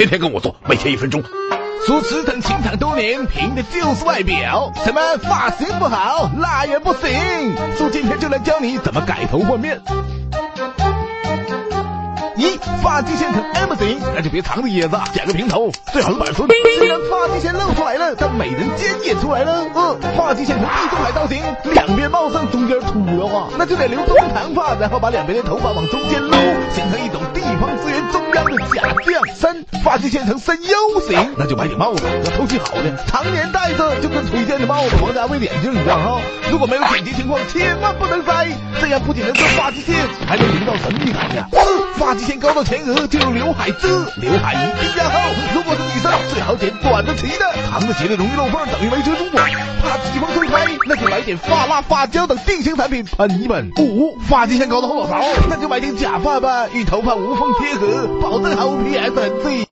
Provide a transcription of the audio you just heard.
天天跟我做，每天一分钟。说驰骋情场多年，凭的就是外表。什么发型不好，那也不行。说今天就来教你怎么改头换面。一发际线成 M 型，那就别藏着掖着，剪个平头，最好是板寸。虽然发际线露出来了，但美人尖也出来了。嗯，发际线成地中海造型，两边茂盛，中间秃的话，那就得留中长发，然后把两边的头发往中间撸，形成一种地方资源中央的假象。三发际线成深 U 型，那就买顶帽子，要透气好的，常年戴着就跟推荐的帽子王家卫眼镜一样哈。如果没有紧急情况，千万不能摘，这样不仅能遮发际线，还能营造神秘感呀。四发际线高到前额就用刘海遮，刘海一定要厚。如果是女生，最好剪短的齐的，长的齐的容易漏缝，等于没遮住。怕自己风吹开，那就来点发蜡、发胶等定型产品喷一喷。五发际线高的后脑勺，那就买顶假发吧，与头发无缝贴合，保证毫无 PS 痕迹。